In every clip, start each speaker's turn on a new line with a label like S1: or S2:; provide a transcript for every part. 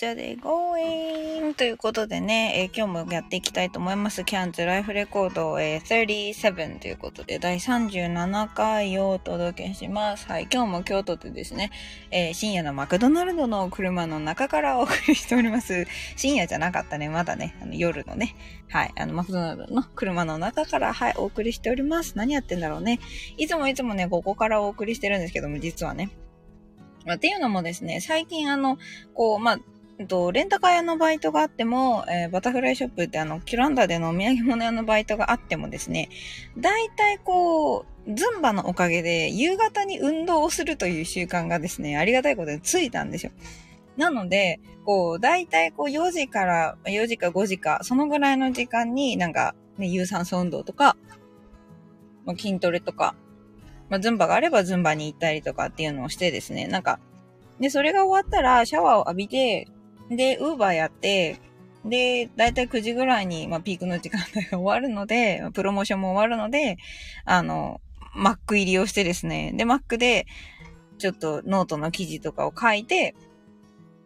S1: じゃで going ということでね、えー、今日もやっていきたいと思います。キャンズライフレコード、えー、37ということで、第37回をお届けします。はい、今日も京都でですね、えー、深夜のマクドナルドの車の中からお送りしております。深夜じゃなかったね、まだね、あの夜のね、はい、あのマクドナルドの車の中から、はい、お送りしております。何やってんだろうね。いつもいつもね、ここからお送りしてるんですけども、実はね。っていうのもですね、最近あの、こう、まあ、と、レンタカー屋のバイトがあっても、えー、バタフライショップってあの、キュランダでのお土産物屋のバイトがあってもですね、大体こう、ズンバのおかげで夕方に運動をするという習慣がですね、ありがたいことでついたんですよ。なので、こう、大体こう4時から、4時か5時か、そのぐらいの時間になんか、ね、有酸素運動とか、ま筋トレとか、まあ、ズンバがあればズンバに行ったりとかっていうのをしてですね、なんか、で、それが終わったらシャワーを浴びて、で、ウーバーやって、で、だいたい9時ぐらいに、まあ、ピークの時間帯が終わるので、プロモーションも終わるので、あの、Mac 入りをしてですね、で、Mac で、ちょっとノートの記事とかを書いて、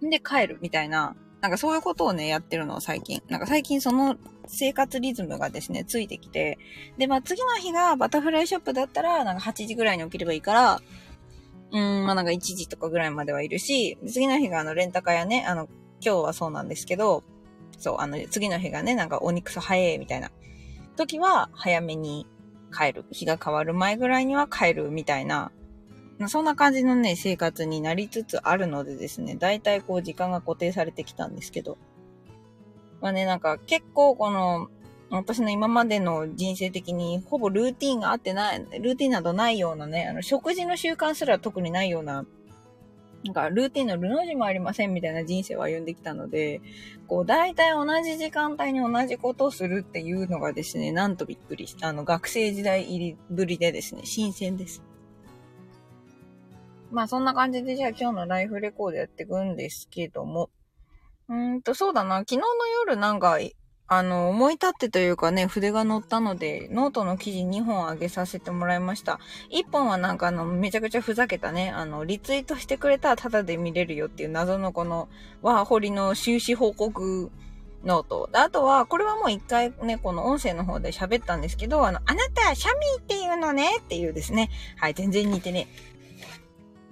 S1: で、帰るみたいな、なんかそういうことをね、やってるの、最近。なんか最近その生活リズムがですね、ついてきて、で、まあ次の日がバタフライショップだったら、なんか8時ぐらいに起きればいいから、うん、まあなんか1時とかぐらいまではいるし、次の日があのレンタカーやね、あの、今日はそうなんですけど、そう、あの、次の日がね、なんかお肉さ早いみたいな時は早めに帰る。日が変わる前ぐらいには帰るみたいな、そんな感じのね、生活になりつつあるのでですね、だいたいこう時間が固定されてきたんですけど。まあね、なんか結構この、私の今までの人生的にほぼルーティンがあってない、ルーティンなどないようなね、あの、食事の習慣すら特にないようななんか、ルーティンのルの字もありませんみたいな人生を歩んできたので、こう、大体同じ時間帯に同じことをするっていうのがですね、なんとびっくりした。あの、学生時代入りぶりでですね、新鮮です。まあ、そんな感じで、じゃあ今日のライフレコードやっていくんですけども。うんと、そうだな、昨日の夜なんか、あの、思い立ってというかね、筆が乗ったので、ノートの記事2本あげさせてもらいました。1本はなんかあの、めちゃくちゃふざけたね、あの、リツイートしてくれたらタダで見れるよっていう謎のこの、ワーホリの収支報告ノート。あとは、これはもう一回ね、この音声の方で喋ったんですけど、あの、あなた、シャミーっていうのねっていうですね。はい、全然似てね。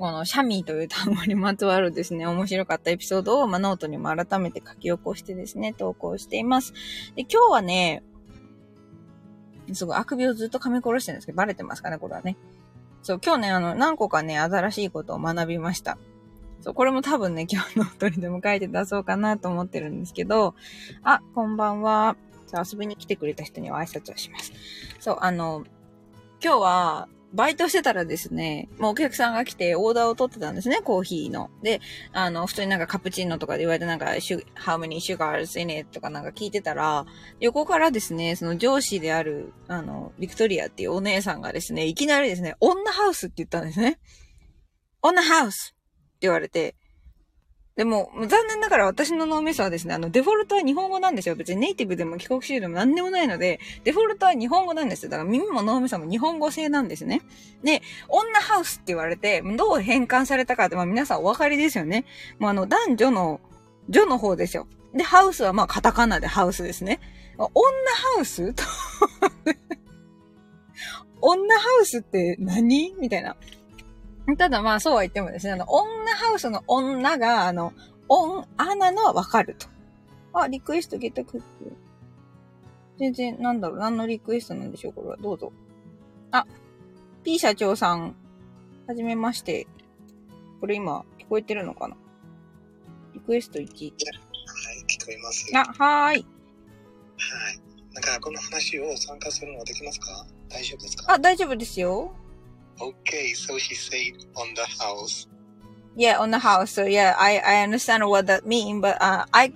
S1: このシャミーという単語にまつわるですね、面白かったエピソードを、まあ、ノートにも改めて書き起こしてですね、投稿しています。で、今日はね、すごい、あくびをずっと噛み殺してるんですけど、バレてますかね、これはね。そう、今日ね、あの、何個かね、新しいことを学びました。そう、これも多分ね、今日の鳥でも書いて出そうかなと思ってるんですけど、あ、こんばんは。遊びに来てくれた人には挨拶をします。そう、あの、今日は、バイトしてたらですね、もうお客さんが来てオーダーを取ってたんですね、コーヒーの。で、あの、普通になんかカプチーノとかで言われてなんか、how many sugars in it とかなんか聞いてたら、横からですね、その上司である、あの、ビクトリアっていうお姉さんがですね、いきなりですね、女ハウスって言ったんですね。女ハウスって言われて、でも、残念ながら私の脳みそはですね、あの、デフォルトは日本語なんですよ。別にネイティブでも帰国子女でも何でもないので、デフォルトは日本語なんですよ。だから耳も脳みそも日本語製なんですね。で、女ハウスって言われて、どう変換されたかって、まあ皆さんお分かりですよね。もうあの、男女の、女の方ですよ。で、ハウスはまあカタカナでハウスですね。女ハウスと 女ハウスって何？みたいな。ただまあそうは言ってもですね、あの、女ハウスの女が、あの、オン、アなのはわかると。あ、リクエストゲットクック。全然、なんだろう、何のリクエストなんでしょう、これは。どうぞ。あ、P 社長さん、はじめまして。これ今、聞こえてるのかな？リクエスト1。はい、聞こ
S2: えます。
S1: あ、はーい。はい。
S2: なんか、この話を参加するのはできますか？大丈夫ですか？
S1: あ、大丈夫ですよ。
S2: Okay, so she said on the house.
S1: Yeah, on the house. So yeah, I, I understand what that mean, but uh, I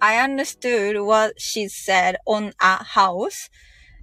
S1: I understood what she said on a house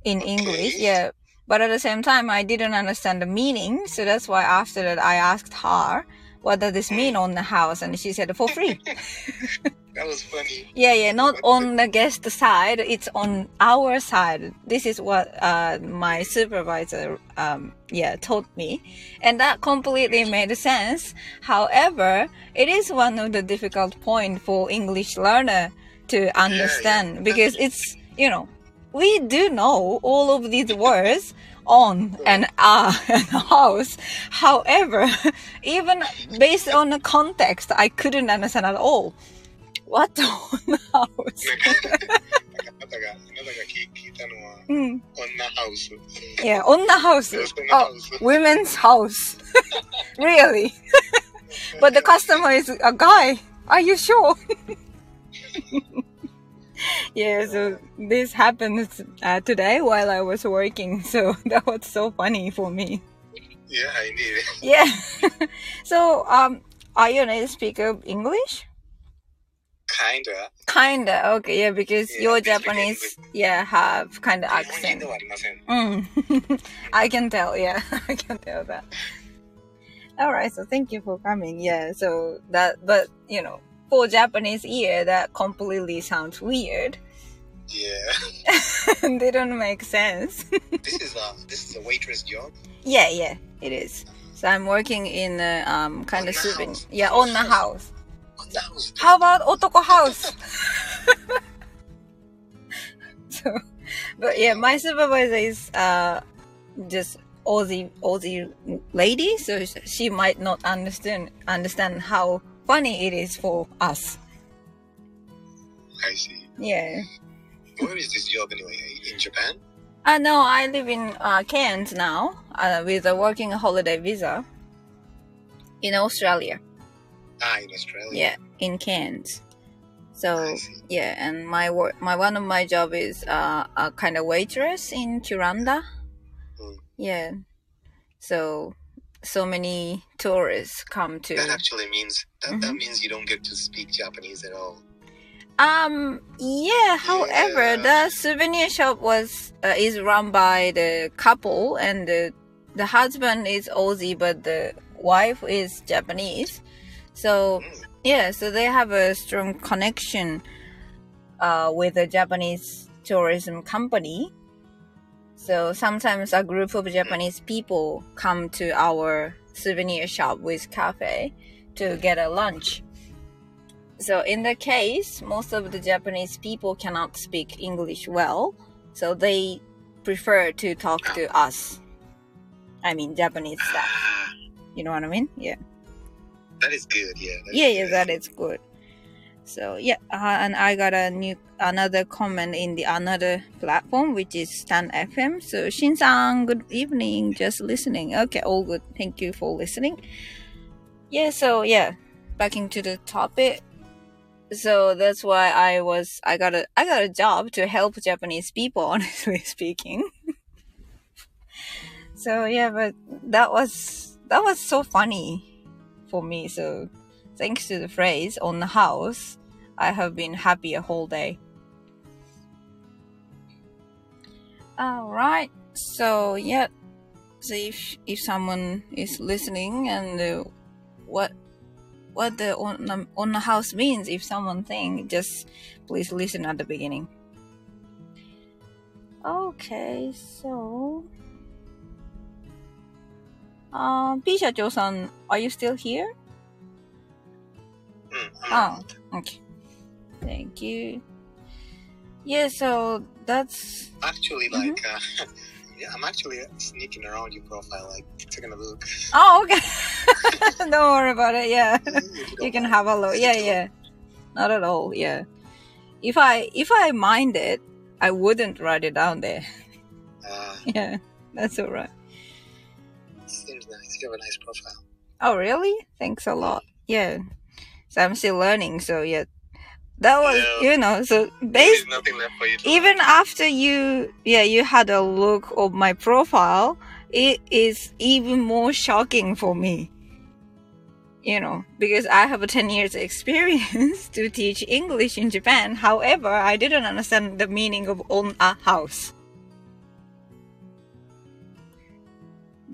S1: in okay. English. Yeah, but at the same time, I didn't understand the meaning. So that's why after that, I asked her, "What does this mean on the house?" And she said, "For free."
S2: that was funny.
S1: Yeah, yeah, not on the guest side. It's on our side. This is what uh, my supervisor, um, yeah, told me, and that completely made sense. However, it is one of the difficult point for English learner to understand
S2: yeah.
S1: because it's you know we do know all of these words on and ah and house. However, even based on the context, I couldn't understand at all. What on the house?
S2: なんか、あなたが、あなたが聞聞いたのは、
S1: Mm.
S2: 女ハウス。
S1: Yeah, on the house.
S2: Yes, on the
S1: Oh,
S2: house.
S1: women's house. really? But the customer is a guy. Are you sure? yeah, so this happened uh, today while I was working. So that was so funny for me.
S2: Yeah, I need it.
S1: Yeah. so, um, are you a native speaker of English?
S2: kinda.
S1: Kinda, okay, yeah, because
S2: yeah,
S1: your Japanese, with, yeah, have
S2: kinda
S1: accent. Mm. I can tell, yeah, I can tell that. All right, so thank you for coming. Yeah, so that, but you know, for Japanese ear, that completely sounds weird.
S2: Yeah,
S1: they don't make sense.
S2: this is a this is a waitress job.
S1: Yeah, yeah, it is. So I'm working in a um, kind
S2: on
S1: of
S2: serving,
S1: yeah, on the house how about Otoko House? so, but yeah, my supervisor is uh, just Aussie Aussie lady, so she might not understand understand how funny it is for us.
S2: I see.
S1: Yeah.
S2: Where is this job anyway? In Japan?
S1: Uh, no, I live in uh, Cairns now uh, with a working holiday visa in Australia.
S2: Ah, in Australia.
S1: Yeah, in Cairns. So yeah, and my work, my one of my job is uh, a kind of waitress in Kuranda.
S2: Mm.
S1: Yeah, so so many tourists come to.
S2: That actually means that, that
S1: Mhm.
S2: means you don't get to speak Japanese at all.
S1: Um. Yeah. However,
S2: Yeah.
S1: the souvenir shop was uh, is run by the couple, and the the husband is Aussie, but the wife is Japanese. So yeah, so they have a strong connection uh, with a Japanese tourism company. So sometimes a group of Japanese people come to our souvenir shop with cafe to get a lunch. So in the case, most of the Japanese people cannot speak English well, so they prefer to talk to us. I mean Japanese staff. You know what I mean? Yeah.
S2: That is good. Yeah.
S1: yeah, yeah, that is good. So yeah, uh, and I got a new another comment in the another platform, which is stand.fm. So Shin-san, good evening. Just listening. Okay, all good. Thank you for listening. Yeah. So yeah, back into the topic. So that's why I was I got a I got a job to help Japanese people, honestly speaking. so yeah, but that was that was so funny for me. So thanks to the phrase on the house, I have been happy a whole day. All right. So yeah. So if if someone is listening and uh, what what the on the, on the house means, if someone think, just please listen at the beginning. Okay, so. Um, P 社長さん are you still here?
S2: Mm, I'm
S1: Oh, okay. Thank you. Yeah, so that's
S2: actually
S1: Mm-hmm.
S2: like uh, yeah, I'm actually sneaking around your profile, like taking a look.
S1: oh okay. Don't worry about it. Yeah,
S2: If
S1: you
S2: don't
S1: can
S2: mind.
S1: have a look. Yeah, yeah. Not at all. Yeah. If I if I mind it, I wouldn't write it down there.
S2: Uh,
S1: Yeah, that's alright.
S2: seems nice. You have a nice profile.
S1: Oh really? Thanks a lot. Yeah. So I'm still learning. So yeah, that was
S2: Yeah.
S1: you know so
S2: There
S1: based
S2: nothing left for you
S1: even after you yeah you had a look of my profile it is even more shocking for me you know because i have a 10 years experience to teach english in japan however i didn't understand the meaning of on a house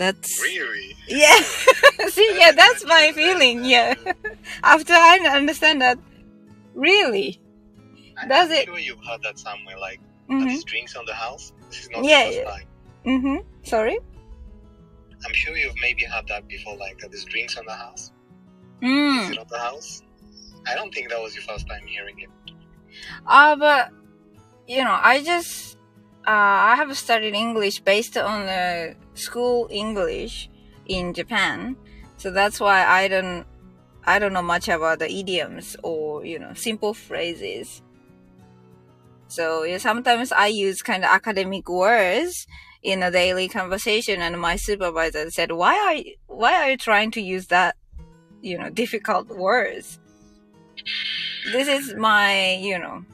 S1: that's
S2: Really?
S1: yeah see yeah that's my feeling yeah after i understand that Really?
S2: I-
S1: Does
S2: I'm
S1: it-
S2: sure you've heard that somewhere, like,
S1: Mm-hmm.
S2: drinks on the house? This is not
S1: Yeah,
S2: the first time.
S1: Mm-hmm. Sorry?
S2: I'm sure you've maybe had that before, like, are these drinks on the house? Is
S1: Mm.
S2: it on the house? I don't think that was your first time hearing it.
S1: Uh, but, you know, I just, uh, I have studied English based on the school English in Japan. So that's why I don't, I don't know much about the idioms or, you know, simple phrases. So yeah, sometimes I use kind of academic words in a daily conversation and my supervisor said, why are you, why are you trying to use that, you know, difficult words? This is my, you know,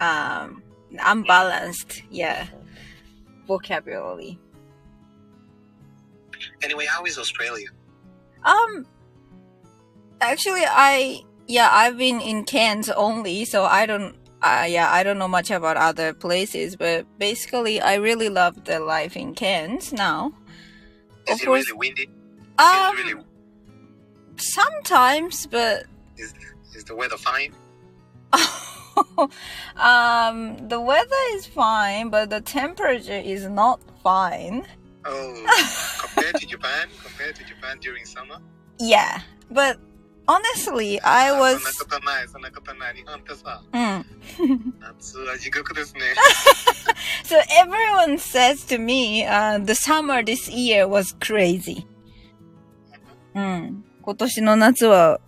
S1: um, unbalanced, yeah, vocabulary.
S2: Anyway, how is Australia?
S1: Um, actually, I yeah, I've been in Cairns only, so I don't. Uh, yeah, I don't know much about other places, but basically, I really love the life in Cairns now.
S2: Is
S1: Of
S2: it
S1: course-
S2: really windy?
S1: Um,
S2: really
S1: sometimes, but
S2: is, is the weather fine?
S1: um, the weather is fine, but the temperature is not fine.
S2: Oh, compared to Japan, compared to Japan during summer.
S1: Yeah, but honestly, I
S2: そん
S1: was.
S2: なことない、そんなことない。日本ってさ、
S1: Mm.
S2: 夏は地獄ですね。
S1: So everyone says to me, uh, the summer this year was crazy. うん。今年の夏は、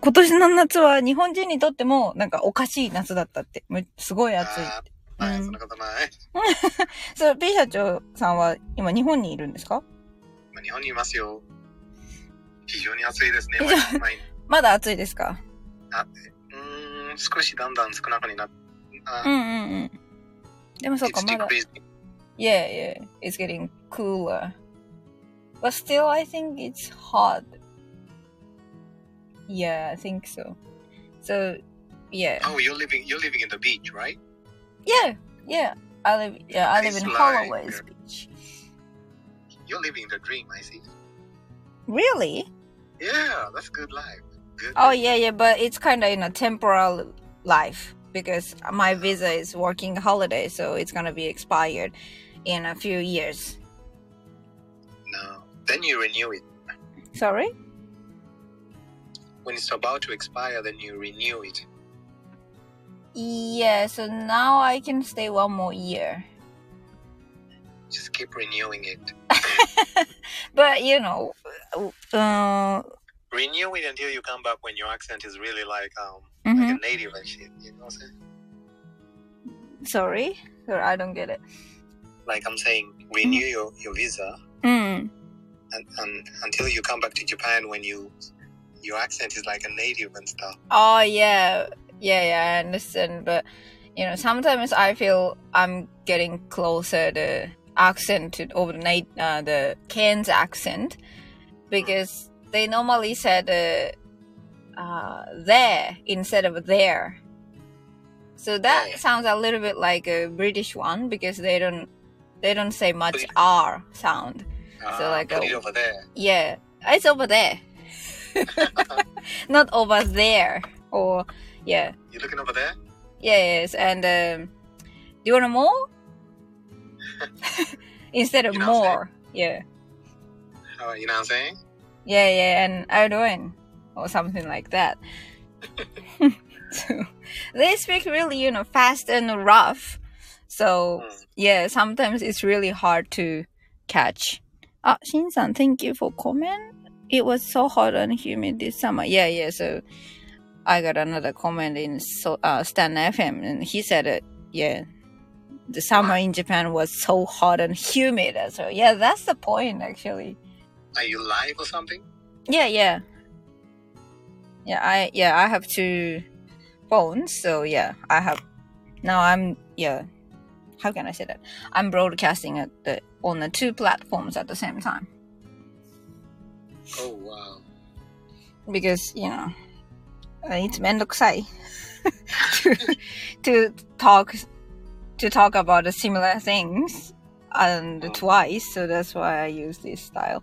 S1: 今年の夏は日本人にとってもなんかおかしい夏だったって。むすごい暑い。
S2: はい、
S1: うん
S2: そんなことない。
S1: そう、P 社長さんは今日本にいるんですか
S2: 今日本にいますよ。非常に暑いですね。
S1: まだ暑いですか
S2: あうん、少しだんだん少なくなっ
S1: うんうんうん。でもそうか、まだ。Yeah, yeah. It's getting cooler. But still, I think it's hot. Yeah, I think so. So, yeah.
S2: Oh, you're living you're living in the beach, right?
S1: Yeah, yeah. I live yeah I live in
S2: like,
S1: Holloways beach.
S2: You're living the dream, I see.
S1: Really?
S2: Yeah, that's good life. Good.
S1: Oh, yeah, yeah, but it's kind of in a temporal life because my visa is working holiday, so it's gonna be expired in a few years.
S2: No. Then you renew it.
S1: Sorry?
S2: When it's about to expire, then you renew it.
S1: Yeah, so now I can stay one more year.
S2: Just keep renewing it.
S1: But you know, uh,
S2: Renew it until you come back when your accent is really like um
S1: mhm.
S2: like a native and shit. You know what I'm saying?
S1: sorry, sorry, I don't get it.
S2: Like I'm saying, renew your, your visa
S1: Mm.
S2: and, and until you come back to Japan when you your accent is like a native and stuff.
S1: Oh yeah, yeah, yeah. I understand, but you know, sometimes I feel I'm getting closer the accent to over the uh, the Cairns accent because they normally said uh, uh, there instead of there. So that sounds a little bit like a British one because they don't they don't say much
S2: But-
S1: R sound. So
S2: Ah,
S1: like a-
S2: it over there.
S1: Yeah, it's over there, not over there. Or yeah,
S2: You looking over there?
S1: yes. And um, do you want more? Instead of
S2: You know
S1: more, yeah,
S2: Uh, you know what I'm saying?
S1: yeah, yeah. And Erdogan or something like that. so they speak really, you know, fast and rough. So
S2: Mm.
S1: yeah, sometimes it's really hard to catch. Ah, Shin-san, thank you for comment. It was so hot and humid this summer. Yeah, yeah. So I got another comment in so, uh, stand.fm, and he said it. Yeah, the summer in Japan was so hot and humid. So yeah, that's the point actually.
S2: Are you live or something?
S1: Yeah, yeah, yeah. I yeah I have two phones, so yeah I have now I'm yeah. How can I say that? I'm broadcasting at the on the two platforms at the same time.
S2: Oh wow!
S1: Because you know, it's mendokusai to to talk to talk about the similar things and
S2: Oh.
S1: twice so that's why I use this style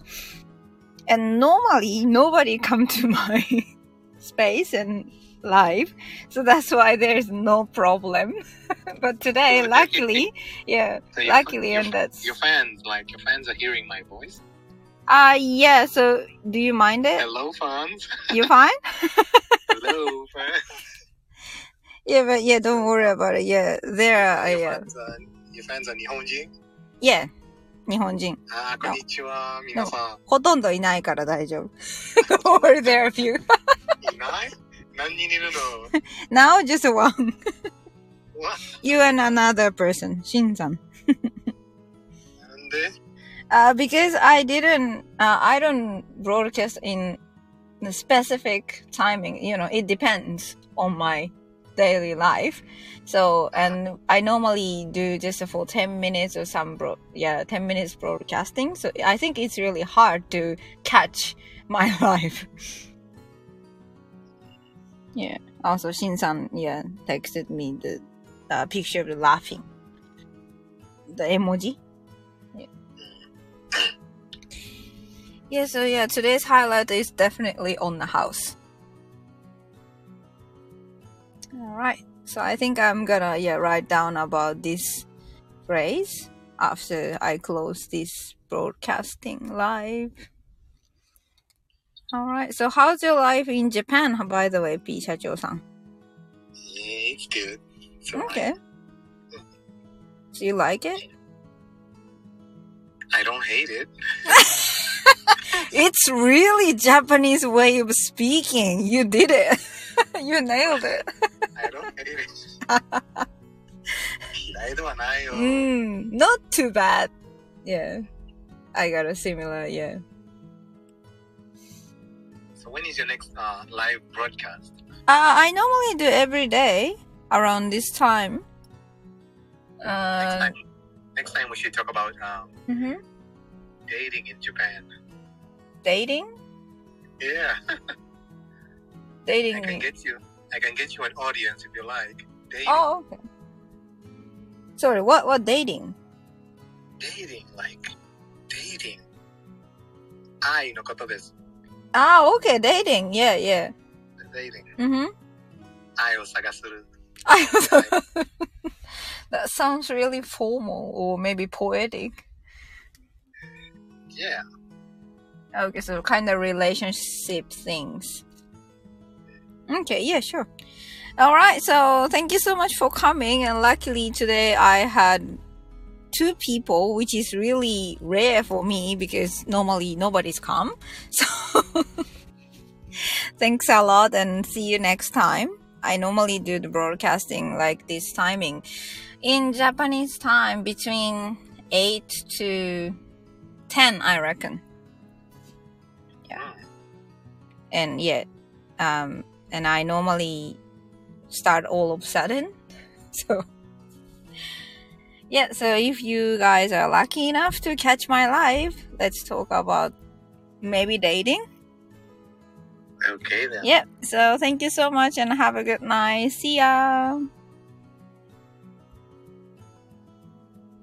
S1: and normally nobody come to my space and live. So that's why there's no problem. but today, luckily, yeah,
S2: So
S1: luckily,
S2: your,
S1: and that's
S2: your fans, like your fans, are hearing my voice.
S1: uh yeah. So do you mind it?
S2: Hello, fans.
S1: You fine?
S2: Hello, fans.
S1: Yeah, but yeah, don't worry about it. Yeah, there are
S2: your
S1: yeah,
S2: fans are your fans are 日本人。
S1: yeah. 日本人。
S2: あーこんにちは、皆さ
S1: ほとんどいないから大丈夫。Or there are a few.
S2: ん。いない何人いるの
S1: Now just one.
S2: うわ
S1: You and another person. しんさん。
S2: なんで
S1: Uh, because I didn't, uh, I don't broadcast in the specific timing. You know, it depends on my daily life. So, and I normally do just for 10 minutes or some, bro- yeah, 10 minutes broadcasting. So I think it's really hard to catch my life. yeah. Also, Shin-san, yeah, texted me the uh, picture of the laughing. The emoji. Yeah, so yeah, today's highlight is definitely on the house. All right. So I think I'm gonna yeah write down about this phrase after I close this broadcasting live. All right. So how's your life in Japan, by the way, P. Shacho-san?
S2: Yeah, it's good. It's
S1: okay. Do you like it?
S2: I don't hate it.
S1: it's really Japanese way of speaking. You did it. you nailed it.
S2: I don't hate it. I.
S1: Mm, not too bad. Yeah, I got a similar. Yeah.
S2: So when is your next uh, live broadcast?
S1: Uh, I normally do every day around this time. Uh, next,
S2: time next time we should talk about um,
S1: mm-hmm.
S2: dating in Japan.
S1: Dating?
S2: Yeah. dating. I can get you. I can get you an audience if you like. Dating.
S1: Oh, okay. Sorry, what what dating?
S2: Dating, like dating. I no koto desu.
S1: Ah, okay, dating. Yeah, yeah.
S2: Dating. Mhm. Ai sagasuru.
S1: That sounds really formal or maybe poetic.
S2: Yeah.
S1: Okay, so kind of relationship things. Okay, yeah, sure. All right, so thank you so much for coming. And luckily today I had two people, which is really rare for me because normally nobody's come. So thanks a lot and see you next time. I normally do the broadcasting like this timing in Japanese time between 8 to 10, I reckon. Yeah. And yet um and i normally start all of a sudden. So yeah so if you guys are lucky enough to catch my live let's talk about maybe dating.
S2: Okay then.
S1: yeah so thank you so much and have a good night. See ya